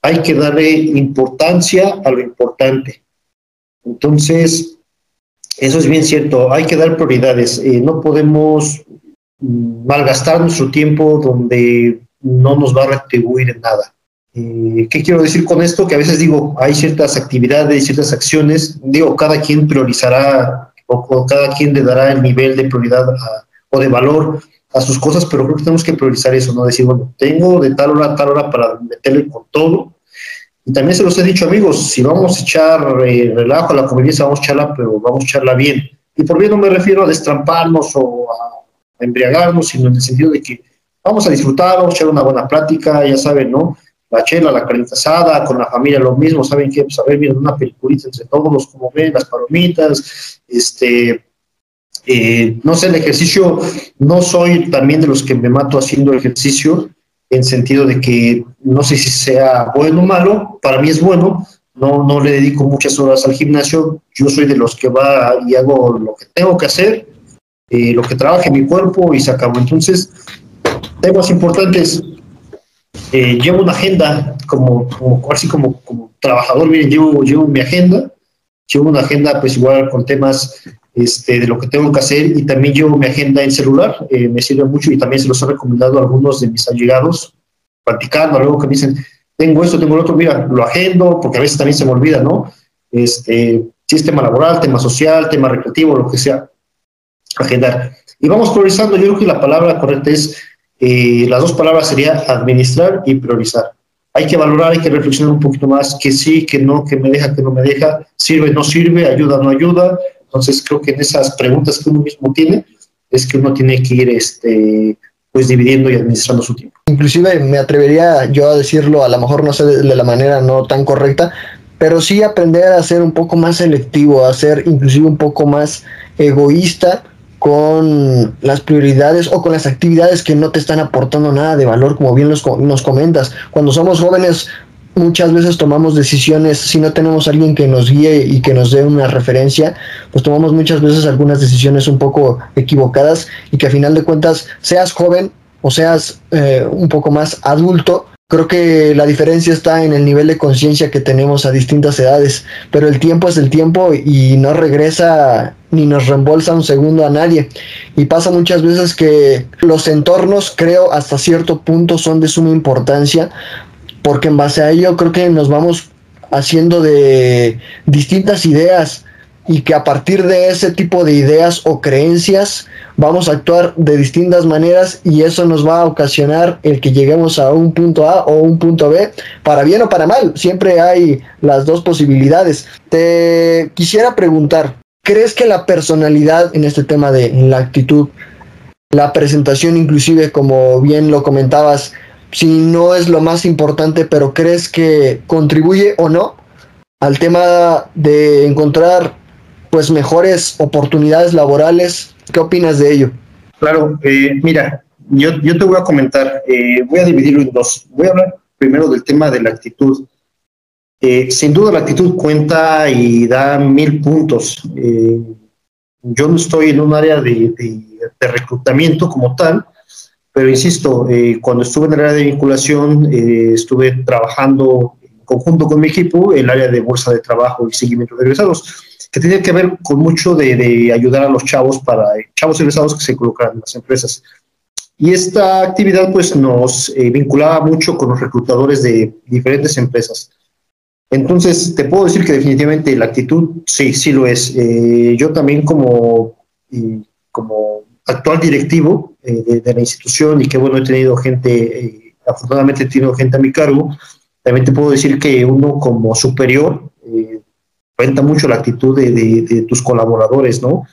hay que darle importancia a lo importante. Entonces, eso es bien cierto, hay que dar prioridades. Eh, no podemos mm, malgastar nuestro tiempo donde no nos va a retribuir en nada. Eh, ¿Qué quiero decir con esto? Que a veces digo, hay ciertas actividades, ciertas acciones, digo, cada quien priorizará o, cada quien le dará el nivel de prioridad o de valor a sus cosas, pero creo que tenemos que priorizar eso, ¿no? Decir, bueno, tengo de tal hora a tal hora para meterle con todo. Y también se los he dicho, amigos, si vamos a echar eh, relajo a la convivencia, vamos a echarla, pero vamos a echarla bien. Y por bien no me refiero a destramparnos o a embriagarnos, sino en el sentido de que vamos a disfrutar, vamos a echar una buena plática, ya saben, ¿no? La chela, la carne asada, con la familia lo mismo, ¿saben qué? Pues a una peliculita entre todos, como ven, las palomitas, este, eh, no sé, el ejercicio, no soy también de los que me mato haciendo ejercicio, en sentido de que no sé si sea bueno o malo, para mí es bueno, no, no le dedico muchas horas al gimnasio, yo soy de los que va y hago lo que tengo que hacer, eh, lo que trabaje mi cuerpo y se acabó. Entonces, temas importantes, eh, llevo una agenda como, como así como, como trabajador, miren, llevo, llevo mi agenda, llevo una agenda pues igual con temas este, de lo que tengo que hacer y también llevo mi agenda en celular, eh, me sirve mucho y también se los he recomendado a algunos de mis allegados, practicando, luego que me dicen, tengo esto, tengo lo otro, mira, lo agendo, porque a veces también se me olvida, ¿no? Este, si es tema laboral, tema social, tema recreativo, lo que sea, agendar. Y vamos priorizando, yo creo que la palabra correcta es eh, las dos palabras serían administrar y priorizar. Hay que valorar, hay que reflexionar un poquito más, que sí, que no, que me deja, que no me deja, sirve, no sirve, ayuda, no ayuda. Entonces creo que en esas preguntas que uno mismo tiene, es que uno tiene que ir este, pues dividiendo y administrando su tiempo. Inclusive me atrevería yo a decirlo, a lo mejor no sé de la manera no tan correcta, pero sí aprender a ser un poco más selectivo, a ser inclusive un poco más egoísta con las prioridades o con las actividades que no te están aportando nada de valor, como bien nos comentas. Cuando somos jóvenes muchas veces tomamos decisiones, si no tenemos alguien que nos guíe y que nos dé una referencia, pues tomamos muchas veces algunas decisiones un poco equivocadas y que a final de cuentas, seas joven o seas eh, un poco más adulto, Creo que la diferencia está en el nivel de conciencia que tenemos a distintas edades, pero el tiempo es el tiempo y no regresa ni nos reembolsa un segundo a nadie. Y pasa muchas veces que los entornos, creo, hasta cierto punto son de suma importancia, porque en base a ello creo que nos vamos haciendo de distintas ideas y que a partir de ese tipo de ideas o creencias vamos a actuar de distintas maneras y eso nos va a ocasionar el que lleguemos a un punto A o un punto B, para bien o para mal, siempre hay las dos posibilidades. Te quisiera preguntar, ¿crees que la personalidad en este tema de la actitud, la presentación inclusive como bien lo comentabas, si no es lo más importante, pero crees que contribuye o no al tema de encontrar pues mejores oportunidades laborales. ¿Qué opinas de ello? Claro, eh, mira, yo, yo, te voy a comentar, eh, voy a dividirlo en dos. Voy a hablar primero del tema de la actitud. Eh, sin duda la actitud cuenta y da mil puntos. yo no estoy en un área de, de, reclutamiento como tal, pero insisto, cuando estuve en el área de vinculación, estuve trabajando en conjunto con mi equipo, el área de bolsa de trabajo y seguimiento de egresados que tiene que ver con mucho de, ayudar a los chavos para chavos egresados que se colocan en las empresas. Y esta actividad pues nos eh, vinculaba mucho con los reclutadores de diferentes empresas. Entonces, te puedo decir que definitivamente la actitud sí, sí lo es. Eh, yo también como, como actual directivo de, de, la institución y que bueno, he tenido gente, afortunadamente he tenido gente a mi cargo, también te puedo decir que uno como superior eh, cuenta mucho la actitud de, tus colaboradores, ¿no?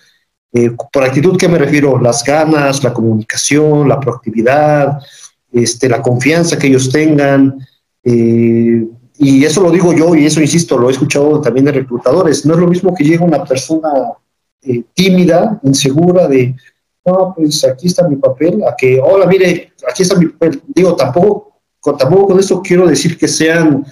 Eh, por actitud, ¿qué me refiero? Las ganas, la comunicación, la proactividad, este, la confianza que ellos tengan. Eh, y eso lo digo yo y eso, insisto, lo he escuchado también de reclutadores. No es lo mismo que llegue una persona tímida, insegura de, no, pues aquí está mi papel, a que, hola, mire, aquí está mi papel. Digo, tampoco tampoco con eso quiero decir que sean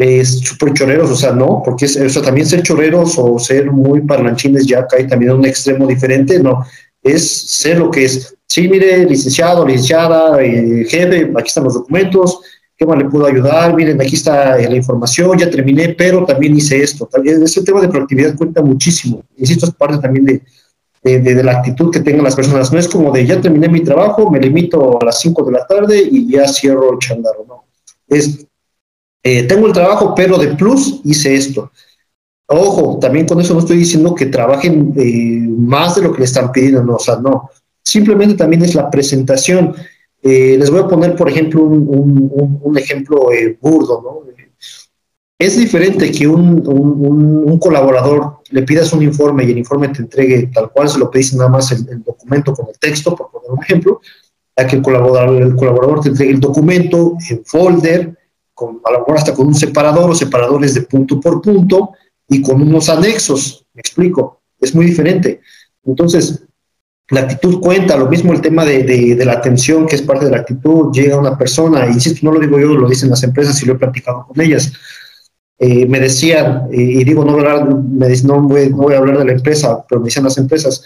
eh, super choreros, o sea, no, porque es, también ser choreros o ser muy parlanchines ya cae también en un extremo diferente, no, es ser lo que es. Sí, mire, licenciado, licenciada, eh, jefe, aquí están los documentos, ¿qué más le puedo ayudar? Miren, aquí está la información, ya terminé, pero también hice esto. También ese tema de proactividad cuenta muchísimo. Insisto, es parte también de, de, la actitud que tengan las personas. No es como de ya terminé mi trabajo, me limito a las 5 de la tarde y ya cierro el chandarro, no. Es, eh, tengo el trabajo, pero de plus hice esto. Ojo, también con eso no estoy diciendo que trabajen eh, más de lo que le están pidiendo, no, o sea, no. Simplemente también es la presentación. Eh, les voy a poner, por ejemplo, un, ejemplo burdo, ¿no? Es diferente que un, un, colaborador le pidas un informe y el informe te entregue tal cual, se lo pedís nada más el, documento con el texto, por poner un ejemplo, a que el colaborador, el colaborador te entregue el documento en folder, con, a lo mejor hasta con un separador o separadores de punto por punto y con unos anexos. Me explico, es muy diferente. Entonces, la actitud cuenta, lo mismo el tema de, de, la atención, que es parte de la actitud, llega una persona, insisto, no lo digo yo, lo dicen las empresas y lo he platicado con ellas eh, me decían, y digo, no, me, no, no voy a hablar de la empresa, pero me decían las empresas,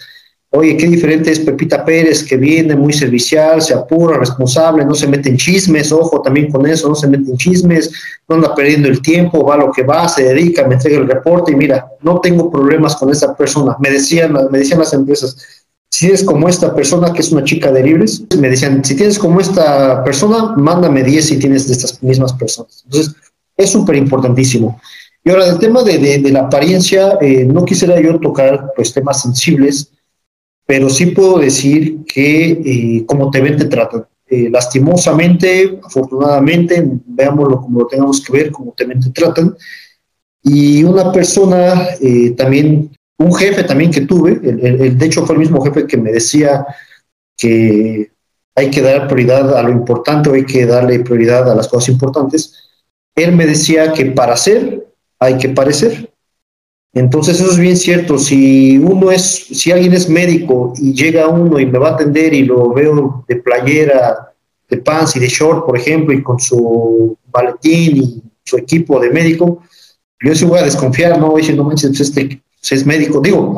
oye, qué diferente es Pepita Pérez, que viene muy servicial, se apura, responsable, no se mete en chismes, ojo también con eso, no se mete en chismes, no anda perdiendo el tiempo, va a lo que va, se dedica, me entrega el reporte y mira, no tengo problemas con esa persona. Me decían, me decían las empresas, si eres como esta persona que es una chica de libres, me decían, si tienes como esta persona, mándame 10 si tienes de estas mismas personas. Entonces, es súper importantísimo. Y ahora, del tema de, de, la apariencia, eh, no quisiera yo tocar pues, temas sensibles, pero sí puedo decir que eh, como te ven, te tratan. Eh, lastimosamente, afortunadamente, veámoslo como lo tengamos que ver, como te ven, te tratan. Y una persona, también, un jefe también que tuve, el, de hecho fue el mismo jefe que me decía que hay que dar prioridad a lo importante, hay que darle prioridad a las cosas importantes él me decía que para ser hay que parecer. Entonces eso es bien cierto. Si uno es, si alguien es médico y llega uno y me va a atender y lo veo de playera, de pants y de short, por ejemplo, y con su maletín y su equipo de médico, yo sí voy a desconfiar, no voy a decir, no manches, pues este es médico. Digo,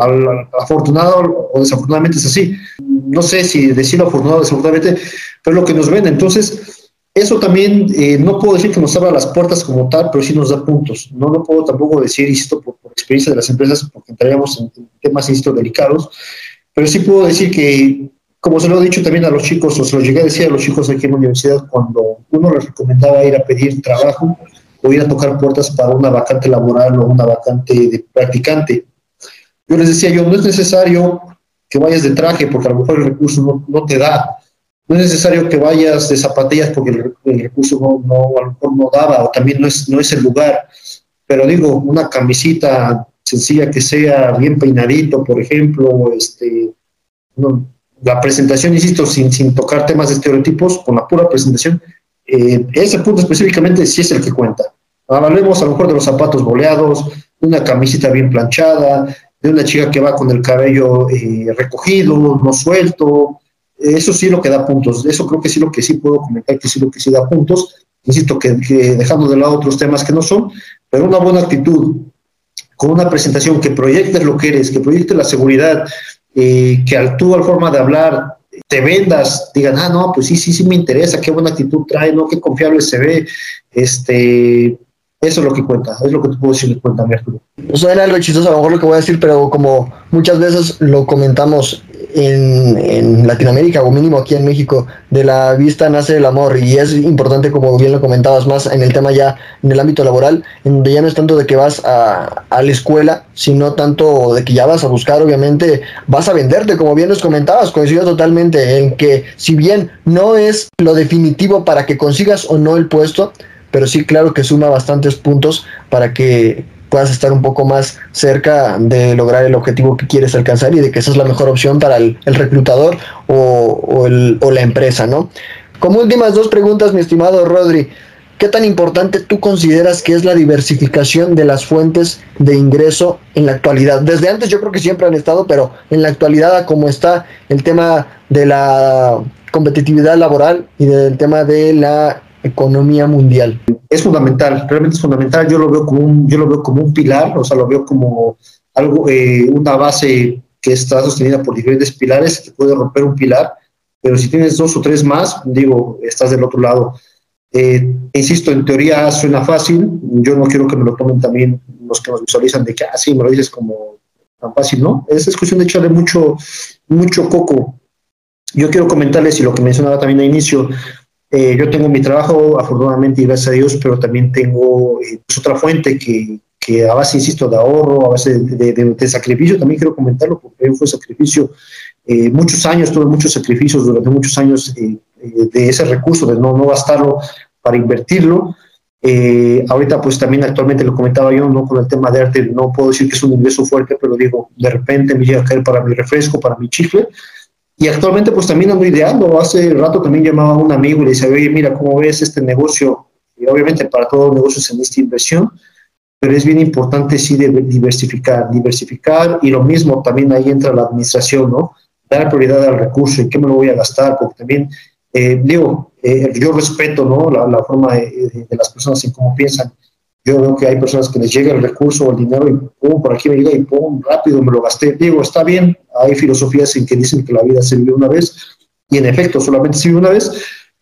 afortunado o desafortunadamente es así. No sé si decirlo afortunado o desafortunadamente, pero es lo que nos ven. Entonces, eso también, eh, no puedo decir que nos abra las puertas como tal, pero sí nos da puntos. No lo puedo tampoco decir, insisto, por, experiencia de las empresas, porque entraríamos en, temas, insisto, delicados, pero sí puedo decir que, como se lo he dicho también a los chicos, o se lo llegué a decir a los chicos aquí en la universidad, cuando uno les recomendaba ir a pedir trabajo o ir a tocar puertas para una vacante laboral o una vacante de practicante, yo les decía yo, no es necesario que vayas de traje, porque a lo mejor el recurso no, no te da. No es necesario que vayas de zapatillas porque el, recurso no, a lo mejor no daba o también no es, no es el lugar. Pero digo, una camisita sencilla que sea bien peinadito, por ejemplo, este, la presentación, insisto, sin, sin tocar temas de estereotipos, con la pura presentación, eh, ese punto específicamente sí es el que cuenta. Hablemos a lo mejor de los zapatos boleados, una camisita bien planchada, de una chica que va con el cabello eh, recogido, no suelto, eso sí lo que da puntos. Eso creo que sí lo que sí puedo comentar, que sí lo que sí da puntos. Insisto que, dejando de lado otros temas que no son, pero una buena actitud, con una presentación que proyectes lo que eres, que proyectes la seguridad, eh, que al tú, al forma de hablar, te vendas, digan, ah, no, pues sí, sí, sí me interesa, qué buena actitud trae, no, qué confiable se ve, este, eso es lo que cuenta, es lo que te puedo decir que cuenta, Arturo. suena algo chistoso a lo mejor lo que voy a decir, pero como muchas veces lo comentamos en, Latinoamérica o mínimo aquí en México, de la vista nace el amor y es importante, como bien lo comentabas más en el tema ya en el ámbito laboral, en donde ya no es tanto de que vas a, a la escuela, sino tanto de que ya vas a buscar, obviamente, vas a venderte, como bien nos comentabas, coincido totalmente en que si bien no es lo definitivo para que consigas o no el puesto, pero sí claro que suma bastantes puntos para que puedas estar un poco más cerca de lograr el objetivo que quieres alcanzar y de que esa es la mejor opción para el, reclutador o, la empresa, ¿no? Como últimas dos preguntas, mi estimado Rodri, ¿qué tan importante tú consideras que es la diversificación de las fuentes de ingreso en la actualidad? Desde antes yo creo que siempre han estado, pero en la actualidad, como está el tema de la competitividad laboral y del tema de la economía mundial? Es fundamental, realmente es fundamental. Yo lo veo como un, yo lo veo como un pilar, o sea, lo veo como algo, eh, una base que está sostenida por diferentes pilares, que puede romper un pilar, pero si tienes dos o tres más, digo, estás del otro lado. Eh, insisto, en teoría suena fácil, yo no quiero que me lo tomen también los que nos visualizan de que, ah, sí, me lo dices como tan fácil, ¿no? Es, es cuestión de echarle mucho, mucho coco. Yo quiero comentarles, y lo que mencionaba también al inicio, eh, yo tengo mi trabajo, afortunadamente, y gracias a Dios, pero también tengo eh, pues, otra fuente que, que, a base, insisto, de ahorro, a base de, de, sacrificio, también quiero comentarlo, porque fue sacrificio, eh, muchos años, tuve muchos sacrificios durante muchos años de ese recurso, de no, no gastarlo para invertirlo. ahorita, pues también actualmente lo comentaba yo, ¿no? Con el tema de arte, no puedo decir que es un ingreso fuerte, pero digo, de repente me llega a caer para mi refresco, para mi chicle, y actualmente pues también ando ideando. Hace rato también llamaba a un amigo y le decía, oye, mira, ¿cómo ves este negocio? Y obviamente para todo negocio se necesita inversión, pero es bien importante sí diversificar, diversificar y lo mismo también ahí entra la administración, ¿no? Dar prioridad al recurso y qué me lo voy a gastar, porque también, eh, digo, eh, yo respeto, ¿no? La, forma de, de, las personas en cómo piensan, yo veo que hay personas que les llega el recurso o el dinero y pum, por aquí me llega y pum, rápido me lo gasté. Digo, está bien, hay filosofías en que dicen que la vida se vive una vez y en efecto solamente se vive una vez,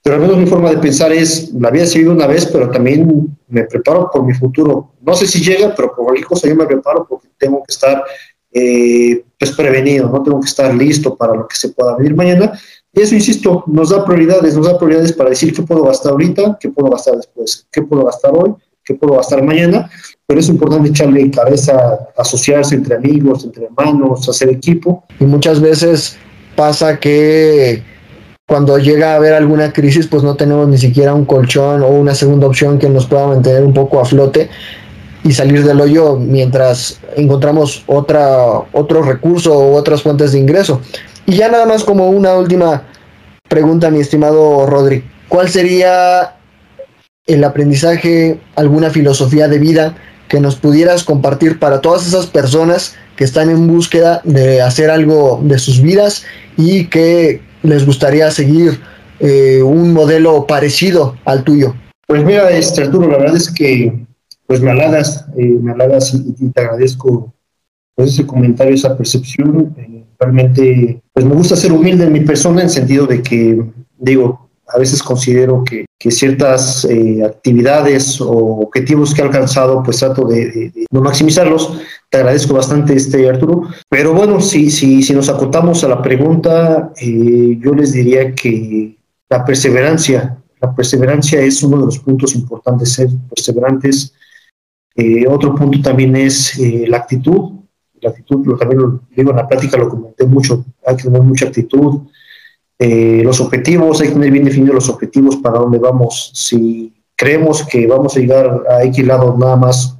pero al menos mi forma de pensar es, la vida se vive una vez, pero también me preparo por mi futuro. No sé si llega, pero por cualquier cosa yo me preparo porque tengo que estar eh, pues prevenido, no tengo que estar listo para lo que se pueda venir mañana. Y eso, insisto, nos da prioridades, nos da prioridades para decir qué puedo gastar ahorita, qué puedo gastar después, qué puedo gastar hoy que puedo gastar mañana, pero es importante echarle cabeza, asociarse entre amigos, entre hermanos, hacer equipo. Y muchas veces pasa que cuando llega a haber alguna crisis, pues no tenemos ni siquiera un colchón o una segunda opción que nos pueda mantener un poco a flote y salir del hoyo mientras encontramos otra, otro recurso o otras fuentes de ingreso. Y ya nada más como una última pregunta, mi estimado Rodri. ¿Cuál sería el aprendizaje, alguna filosofía de vida que nos pudieras compartir para todas esas personas que están en búsqueda de hacer algo de sus vidas y que les gustaría seguir eh, un modelo parecido al tuyo? Pues mira, este, Arturo, la verdad es que pues me halagas, eh, me halagas y, te agradezco pues, ese comentario, esa percepción. Eh, realmente, pues me gusta ser humilde en mi persona en sentido de que, digo, a veces considero que, ciertas eh, actividades o objetivos que he alcanzado, pues trato de, no maximizarlos. Te agradezco bastante, este Arturo. Pero bueno, si, si, nos acotamos a la pregunta, eh, yo les diría que la perseverancia, la perseverancia es uno de los puntos importantes, ser perseverantes. Eh, otro punto también es la actitud. La actitud, lo, también lo digo en la plática, lo comenté mucho, hay que tener mucha actitud eh, los objetivos, hay que tener bien definidos los objetivos para dónde vamos. Si creemos que vamos a llegar a X lado nada más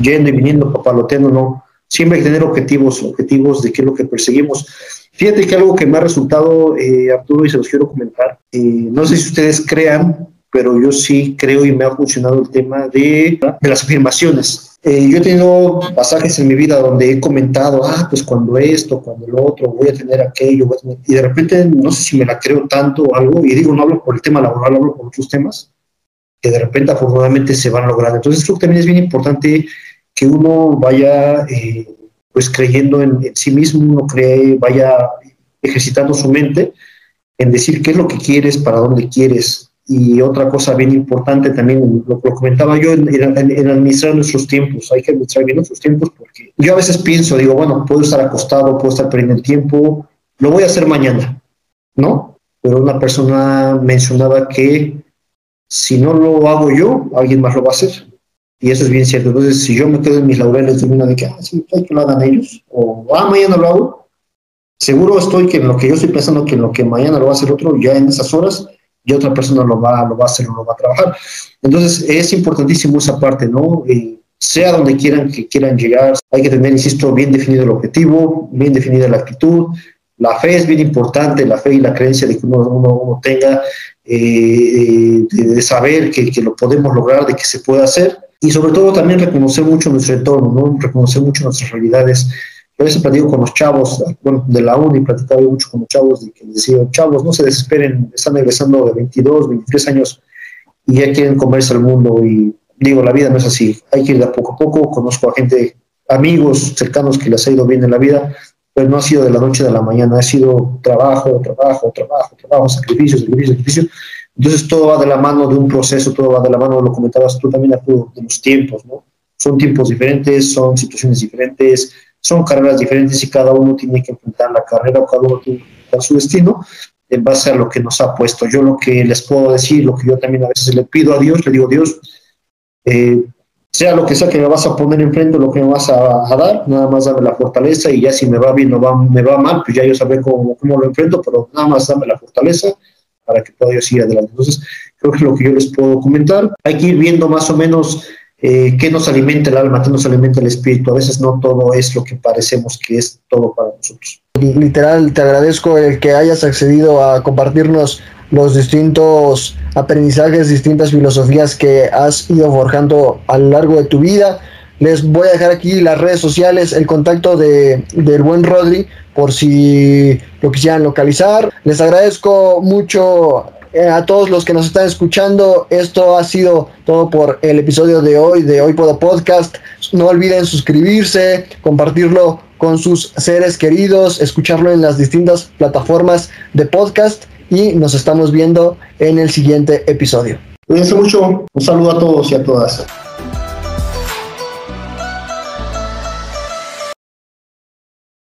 yendo y viniendo, papaloteando, no. Siempre hay que tener objetivos, objetivos de qué es lo que perseguimos. Fíjate que algo que me ha resultado, eh, Arturo, y se los quiero comentar, eh, no sé si ustedes crean, pero yo sí creo y me ha funcionado el tema de, de las afirmaciones. Eh, yo he tenido pasajes en mi vida donde he comentado, ah, pues cuando esto, cuando lo otro, voy a tener aquello, y de repente no sé si me la creo tanto o algo, y digo, no hablo por el tema laboral, hablo por otros temas, que de repente afortunadamente se van a lograr. Entonces creo que también es bien importante que uno vaya eh, pues creyendo en, sí mismo, uno cree, vaya ejercitando su mente en decir qué es lo que quieres, para dónde quieres, y otra cosa bien importante también, lo, comentaba yo, en, administrar nuestros tiempos. Hay que administrar bien nuestros tiempos porque yo a veces pienso, digo, bueno, puedo estar acostado, puedo estar perdiendo el tiempo, lo voy a hacer mañana, ¿no? Pero una persona mencionaba que si no lo hago yo, alguien más lo va a hacer. Y eso es bien cierto. Entonces, si yo me quedo en mis laureles de una de que, ah, sí, hay que lo hagan ellos, o, ah, mañana lo hago, seguro estoy que en lo que yo estoy pensando que en lo que mañana lo va a hacer otro, ya en esas horas, y otra persona lo va, lo va a hacer o lo va a trabajar. Entonces, es importantísimo esa parte, ¿no? Eh, sea donde quieran que quieran llegar, hay que tener, insisto, bien definido el objetivo, bien definida la actitud. La fe es bien importante, la fe y la creencia de que uno, uno, tenga, eh, de, saber que, que, lo podemos lograr, de que se puede hacer. Y sobre todo también reconocer mucho nuestro entorno, ¿no? reconocer mucho nuestras realidades a veces platico con los chavos, bueno, de la uni, platicaba mucho con los chavos, de que les decía, chavos, no se desesperen, están egresando de 22, 23 años y ya quieren comerse el mundo. Y digo, la vida no es así, hay que ir de poco a poco. Conozco a gente, amigos cercanos que les ha ido bien en la vida, pero no ha sido de la noche a la mañana, ha sido trabajo, trabajo, trabajo, trabajo, sacrificio, sacrificio, sacrificio. Entonces todo va de la mano de un proceso, todo va de la mano, lo comentabas tú también, de los tiempos, ¿no? Son tiempos diferentes, son situaciones diferentes, son carreras diferentes y cada uno tiene que enfrentar la carrera o cada uno tiene que enfrentar su destino en base a lo que nos ha puesto. Yo lo que les puedo decir, lo que yo también a veces le pido a Dios, le digo, Dios, eh, sea lo que sea que me vas a poner enfrente, lo que me vas a, dar, nada más dame la fortaleza y ya si me va bien o va, me va mal, pues ya yo sabré cómo, cómo lo enfrento, pero nada más dame la fortaleza para que pueda yo seguir adelante. Entonces, creo que es lo que yo les puedo comentar. Hay que ir viendo más o menos eh, qué nos alimenta el alma, qué nos alimenta el espíritu. A veces no todo es lo que parecemos que es todo para nosotros. Literal, te agradezco el que hayas accedido a compartirnos los distintos aprendizajes, distintas filosofías que has ido forjando a lo largo de tu vida. Les voy a dejar aquí las redes sociales, el contacto de, del buen Rodri, por si lo quisieran localizar. Les agradezco mucho a todos los que nos están escuchando. Esto ha sido todo por el episodio de hoy de Hoy Puedo Podcast. No olviden suscribirse, compartirlo con sus seres queridos, escucharlo en las distintas plataformas de podcast y nos estamos viendo en el siguiente episodio. Cuídense mucho. Un saludo a todos y a todas.